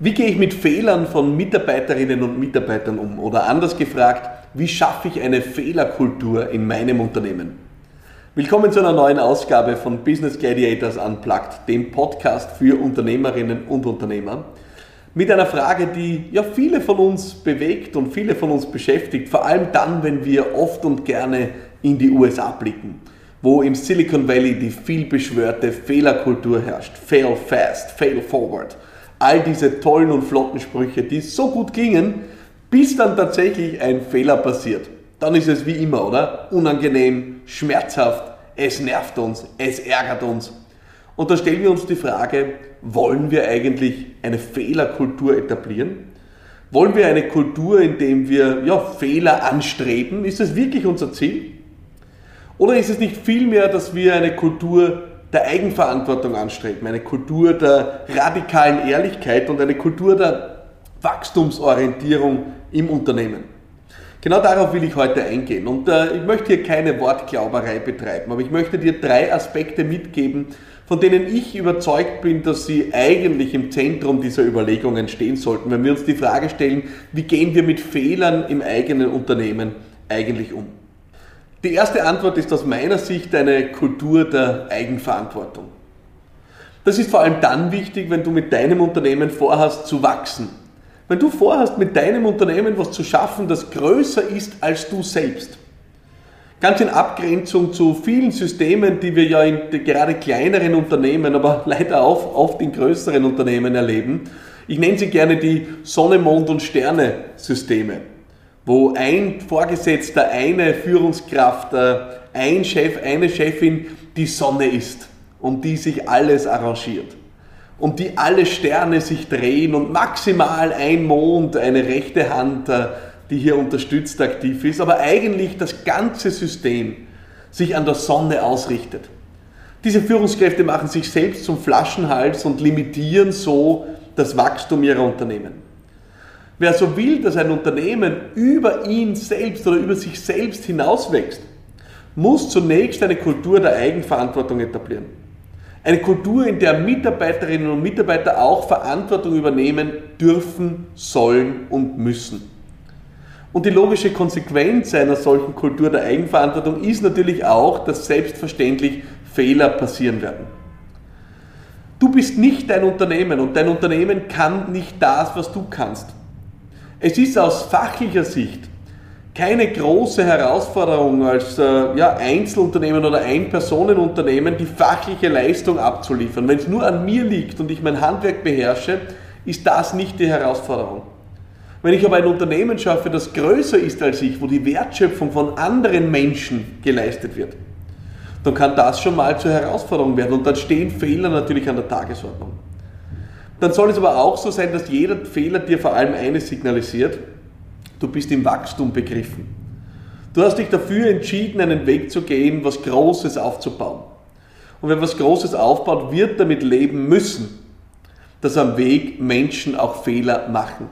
Wie gehe ich mit Fehlern von Mitarbeiterinnen und Mitarbeitern um? Oder anders gefragt, wie schaffe ich eine Fehlerkultur in meinem Unternehmen? Willkommen zu einer neuen Ausgabe von Business Gladiators Unplugged, dem Podcast für Unternehmerinnen und Unternehmer. Mit einer Frage, die ja viele von uns bewegt und viele von uns beschäftigt, vor allem dann, wenn wir oft und gerne in die USA blicken, wo im Silicon Valley die vielbeschwörte Fehlerkultur herrscht. Fail fast, fail forward all diese tollen und flotten Sprüche, die so gut gingen, bis dann tatsächlich ein Fehler passiert. Dann ist es wie immer, oder? Unangenehm, schmerzhaft, es nervt uns, es ärgert uns. Und da stellen wir uns die Frage, wollen wir eigentlich eine Fehlerkultur etablieren? Wollen wir eine Kultur, in der wir ja, Fehler anstreben? Ist das wirklich unser Ziel? Oder ist es nicht vielmehr, dass wir eine Kultur der Eigenverantwortung anstreben, eine Kultur der radikalen Ehrlichkeit und eine Kultur der Wachstumsorientierung im Unternehmen. Genau darauf will ich heute eingehen. Und äh, ich möchte hier keine Wortglauberei betreiben, aber ich möchte dir drei Aspekte mitgeben, von denen ich überzeugt bin, dass sie eigentlich im Zentrum dieser Überlegungen stehen sollten, wenn wir uns die Frage stellen, wie gehen wir mit Fehlern im eigenen Unternehmen eigentlich um. Die erste Antwort ist aus meiner Sicht eine Kultur der Eigenverantwortung. Das ist vor allem dann wichtig, wenn du mit deinem Unternehmen vorhast zu wachsen. Wenn du vorhast, mit deinem Unternehmen was zu schaffen, das größer ist als du selbst. Ganz in Abgrenzung zu vielen Systemen, die wir ja in gerade kleineren Unternehmen, aber leider auch oft in größeren Unternehmen erleben. Ich nenne sie gerne die Sonne, Mond und Sterne Systeme wo ein Vorgesetzter, eine Führungskraft, äh, ein Chef, eine Chefin die Sonne ist, um die sich alles arrangiert, um die alle Sterne sich drehen und maximal ein Mond, eine rechte Hand, äh, die hier unterstützt aktiv ist, aber eigentlich das ganze System sich an der Sonne ausrichtet. Diese Führungskräfte machen sich selbst zum Flaschenhals und limitieren so das Wachstum ihrer Unternehmen. Wer so will, dass ein Unternehmen über ihn selbst oder über sich selbst hinauswächst, muss zunächst eine Kultur der Eigenverantwortung etablieren. Eine Kultur, in der Mitarbeiterinnen und Mitarbeiter auch Verantwortung übernehmen dürfen, sollen und müssen. Und die logische Konsequenz einer solchen Kultur der Eigenverantwortung ist natürlich auch, dass selbstverständlich Fehler passieren werden. Du bist nicht dein Unternehmen und dein Unternehmen kann nicht das, was du kannst. Es ist aus fachlicher Sicht keine große Herausforderung als äh, ja, Einzelunternehmen oder Einpersonenunternehmen die fachliche Leistung abzuliefern. Wenn es nur an mir liegt und ich mein Handwerk beherrsche, ist das nicht die Herausforderung. Wenn ich aber ein Unternehmen schaffe, das größer ist als ich, wo die Wertschöpfung von anderen Menschen geleistet wird, dann kann das schon mal zur Herausforderung werden und dann stehen Fehler natürlich an der Tagesordnung. Dann soll es aber auch so sein, dass jeder Fehler dir vor allem eines signalisiert, du bist im Wachstum begriffen. Du hast dich dafür entschieden, einen Weg zu gehen, was Großes aufzubauen. Und wer was Großes aufbaut, wird damit leben müssen, dass am Weg Menschen auch Fehler machen.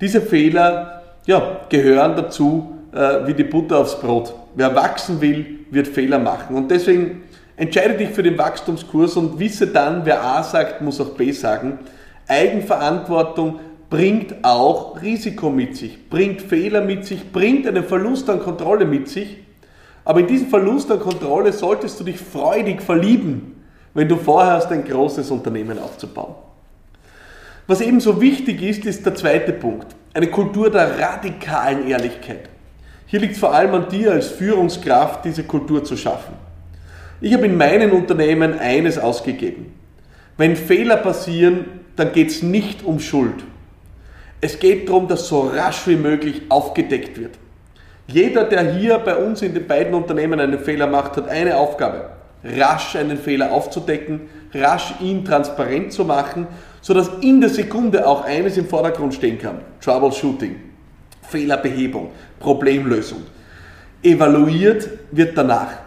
Diese Fehler ja, gehören dazu äh, wie die Butter aufs Brot. Wer wachsen will, wird Fehler machen. Und deswegen Entscheide dich für den Wachstumskurs und wisse dann, wer A sagt, muss auch B sagen. Eigenverantwortung bringt auch Risiko mit sich, bringt Fehler mit sich, bringt einen Verlust an Kontrolle mit sich. Aber in diesem Verlust an Kontrolle solltest du dich freudig verlieben, wenn du vorhast, ein großes Unternehmen aufzubauen. Was ebenso wichtig ist, ist der zweite Punkt. Eine Kultur der radikalen Ehrlichkeit. Hier liegt es vor allem an dir als Führungskraft, diese Kultur zu schaffen. Ich habe in meinen Unternehmen eines ausgegeben. Wenn Fehler passieren, dann geht es nicht um Schuld. Es geht darum, dass so rasch wie möglich aufgedeckt wird. Jeder, der hier bei uns in den beiden Unternehmen einen Fehler macht, hat eine Aufgabe. Rasch einen Fehler aufzudecken, rasch ihn transparent zu machen, sodass in der Sekunde auch eines im Vordergrund stehen kann. Troubleshooting, Fehlerbehebung, Problemlösung. Evaluiert wird danach.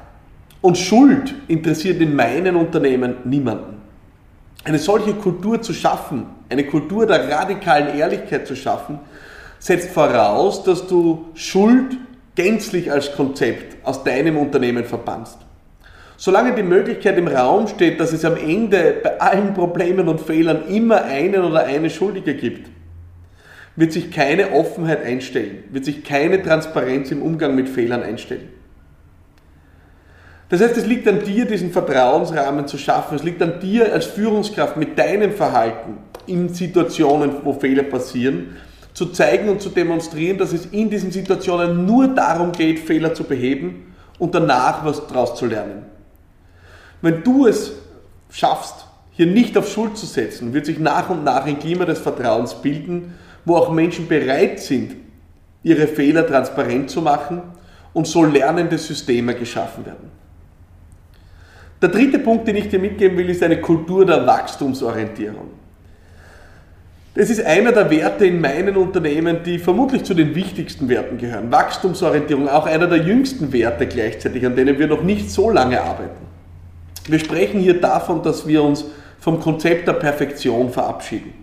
Und Schuld interessiert in meinen Unternehmen niemanden. Eine solche Kultur zu schaffen, eine Kultur der radikalen Ehrlichkeit zu schaffen, setzt voraus, dass du Schuld gänzlich als Konzept aus deinem Unternehmen verbannst. Solange die Möglichkeit im Raum steht, dass es am Ende bei allen Problemen und Fehlern immer einen oder eine Schuldige gibt, wird sich keine Offenheit einstellen, wird sich keine Transparenz im Umgang mit Fehlern einstellen. Das heißt, es liegt an dir, diesen Vertrauensrahmen zu schaffen. Es liegt an dir als Führungskraft mit deinem Verhalten in Situationen, wo Fehler passieren, zu zeigen und zu demonstrieren, dass es in diesen Situationen nur darum geht, Fehler zu beheben und danach was daraus zu lernen. Wenn du es schaffst, hier nicht auf Schuld zu setzen, wird sich nach und nach ein Klima des Vertrauens bilden, wo auch Menschen bereit sind, ihre Fehler transparent zu machen und so lernende Systeme geschaffen werden. Der dritte Punkt, den ich dir mitgeben will, ist eine Kultur der Wachstumsorientierung. Das ist einer der Werte in meinen Unternehmen, die vermutlich zu den wichtigsten Werten gehören. Wachstumsorientierung, auch einer der jüngsten Werte gleichzeitig, an denen wir noch nicht so lange arbeiten. Wir sprechen hier davon, dass wir uns vom Konzept der Perfektion verabschieden.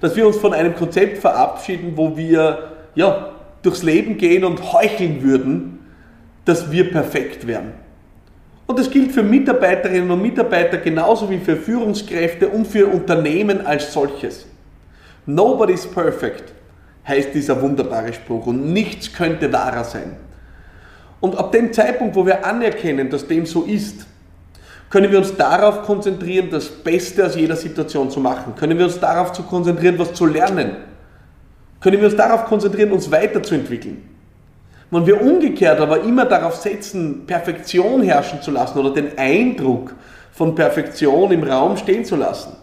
Dass wir uns von einem Konzept verabschieden, wo wir ja, durchs Leben gehen und heucheln würden, dass wir perfekt wären. Und das gilt für Mitarbeiterinnen und Mitarbeiter genauso wie für Führungskräfte und für Unternehmen als solches. Nobody's perfect heißt dieser wunderbare Spruch und nichts könnte wahrer sein. Und ab dem Zeitpunkt, wo wir anerkennen, dass dem so ist, können wir uns darauf konzentrieren, das Beste aus jeder Situation zu machen? Können wir uns darauf zu konzentrieren, was zu lernen? Können wir uns darauf konzentrieren, uns weiterzuentwickeln? Wenn wir umgekehrt aber immer darauf setzen, Perfektion herrschen zu lassen oder den Eindruck von Perfektion im Raum stehen zu lassen,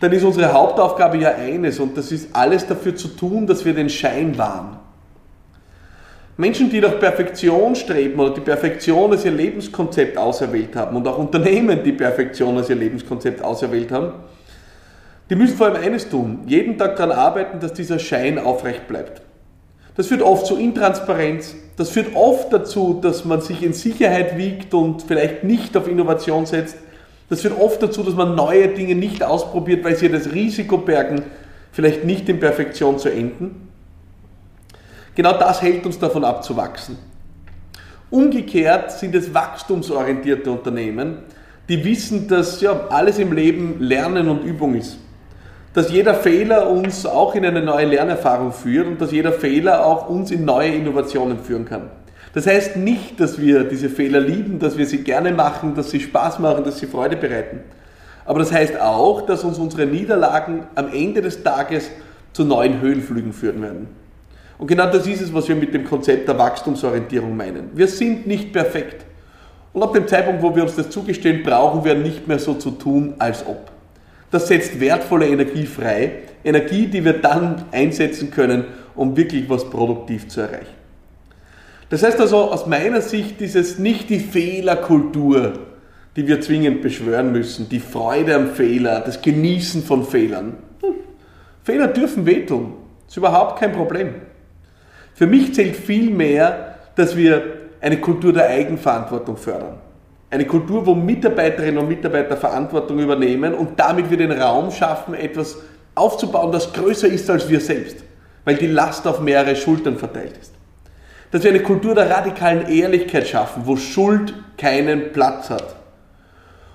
dann ist unsere Hauptaufgabe ja eines und das ist alles dafür zu tun, dass wir den Schein wahren. Menschen, die nach Perfektion streben oder die Perfektion als ihr Lebenskonzept auserwählt haben und auch Unternehmen, die Perfektion als ihr Lebenskonzept auserwählt haben, die müssen vor allem eines tun, jeden Tag daran arbeiten, dass dieser Schein aufrecht bleibt. Das führt oft zu Intransparenz, das führt oft dazu, dass man sich in Sicherheit wiegt und vielleicht nicht auf Innovation setzt, das führt oft dazu, dass man neue Dinge nicht ausprobiert, weil sie das Risiko bergen, vielleicht nicht in Perfektion zu enden. Genau das hält uns davon ab zu wachsen. Umgekehrt sind es wachstumsorientierte Unternehmen, die wissen, dass ja, alles im Leben Lernen und Übung ist. Dass jeder Fehler uns auch in eine neue Lernerfahrung führt und dass jeder Fehler auch uns in neue Innovationen führen kann. Das heißt nicht, dass wir diese Fehler lieben, dass wir sie gerne machen, dass sie Spaß machen, dass sie Freude bereiten. Aber das heißt auch, dass uns unsere Niederlagen am Ende des Tages zu neuen Höhenflügen führen werden. Und genau das ist es, was wir mit dem Konzept der Wachstumsorientierung meinen. Wir sind nicht perfekt. Und ab dem Zeitpunkt, wo wir uns das zugestehen, brauchen wir nicht mehr so zu tun, als ob. Das setzt wertvolle Energie frei, Energie, die wir dann einsetzen können, um wirklich was produktiv zu erreichen. Das heißt also, aus meiner Sicht ist es nicht die Fehlerkultur, die wir zwingend beschwören müssen, die Freude am Fehler, das Genießen von Fehlern. Hm. Fehler dürfen wehtun, ist überhaupt kein Problem. Für mich zählt viel mehr, dass wir eine Kultur der Eigenverantwortung fördern. Eine Kultur, wo Mitarbeiterinnen und Mitarbeiter Verantwortung übernehmen und damit wir den Raum schaffen, etwas aufzubauen, das größer ist als wir selbst, weil die Last auf mehrere Schultern verteilt ist dass wir eine Kultur der radikalen Ehrlichkeit schaffen, wo Schuld keinen Platz hat.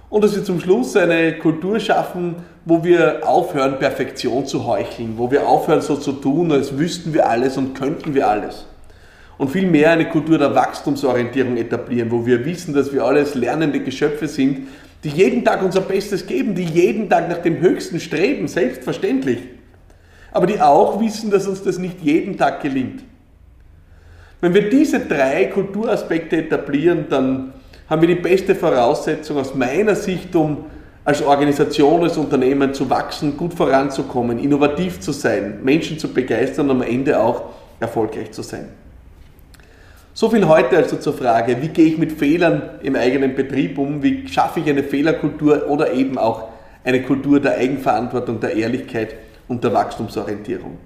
Und dass wir zum Schluss eine Kultur schaffen, wo wir aufhören, Perfektion zu heucheln, wo wir aufhören, so zu tun, als wüssten wir alles und könnten wir alles. Und vielmehr eine Kultur der Wachstumsorientierung etablieren, wo wir wissen, dass wir alles lernende Geschöpfe sind, die jeden Tag unser Bestes geben, die jeden Tag nach dem Höchsten streben, selbstverständlich. Aber die auch wissen, dass uns das nicht jeden Tag gelingt. Wenn wir diese drei Kulturaspekte etablieren, dann haben wir die beste Voraussetzung aus meiner Sicht, um als Organisation, als Unternehmen zu wachsen, gut voranzukommen, innovativ zu sein, Menschen zu begeistern und am Ende auch erfolgreich zu sein. So viel heute also zur Frage, wie gehe ich mit Fehlern im eigenen Betrieb um, wie schaffe ich eine Fehlerkultur oder eben auch eine Kultur der Eigenverantwortung, der Ehrlichkeit und der Wachstumsorientierung.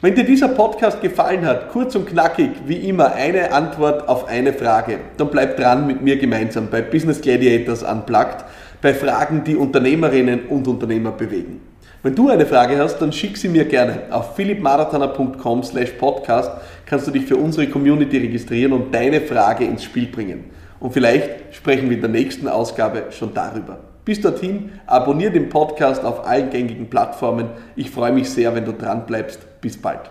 Wenn dir dieser Podcast gefallen hat, kurz und knackig, wie immer, eine Antwort auf eine Frage, dann bleib dran mit mir gemeinsam bei Business Gladiators Unplugged, bei Fragen, die Unternehmerinnen und Unternehmer bewegen. Wenn du eine Frage hast, dann schick sie mir gerne. Auf philippmarathoner.com slash podcast kannst du dich für unsere Community registrieren und deine Frage ins Spiel bringen. und vielleicht sprechen wir in der nächsten Ausgabe schon darüber. Bis dorthin, abonniere den Podcast auf allen gängigen Plattformen. Ich freue mich sehr, wenn du dran bleibst. Bis bald.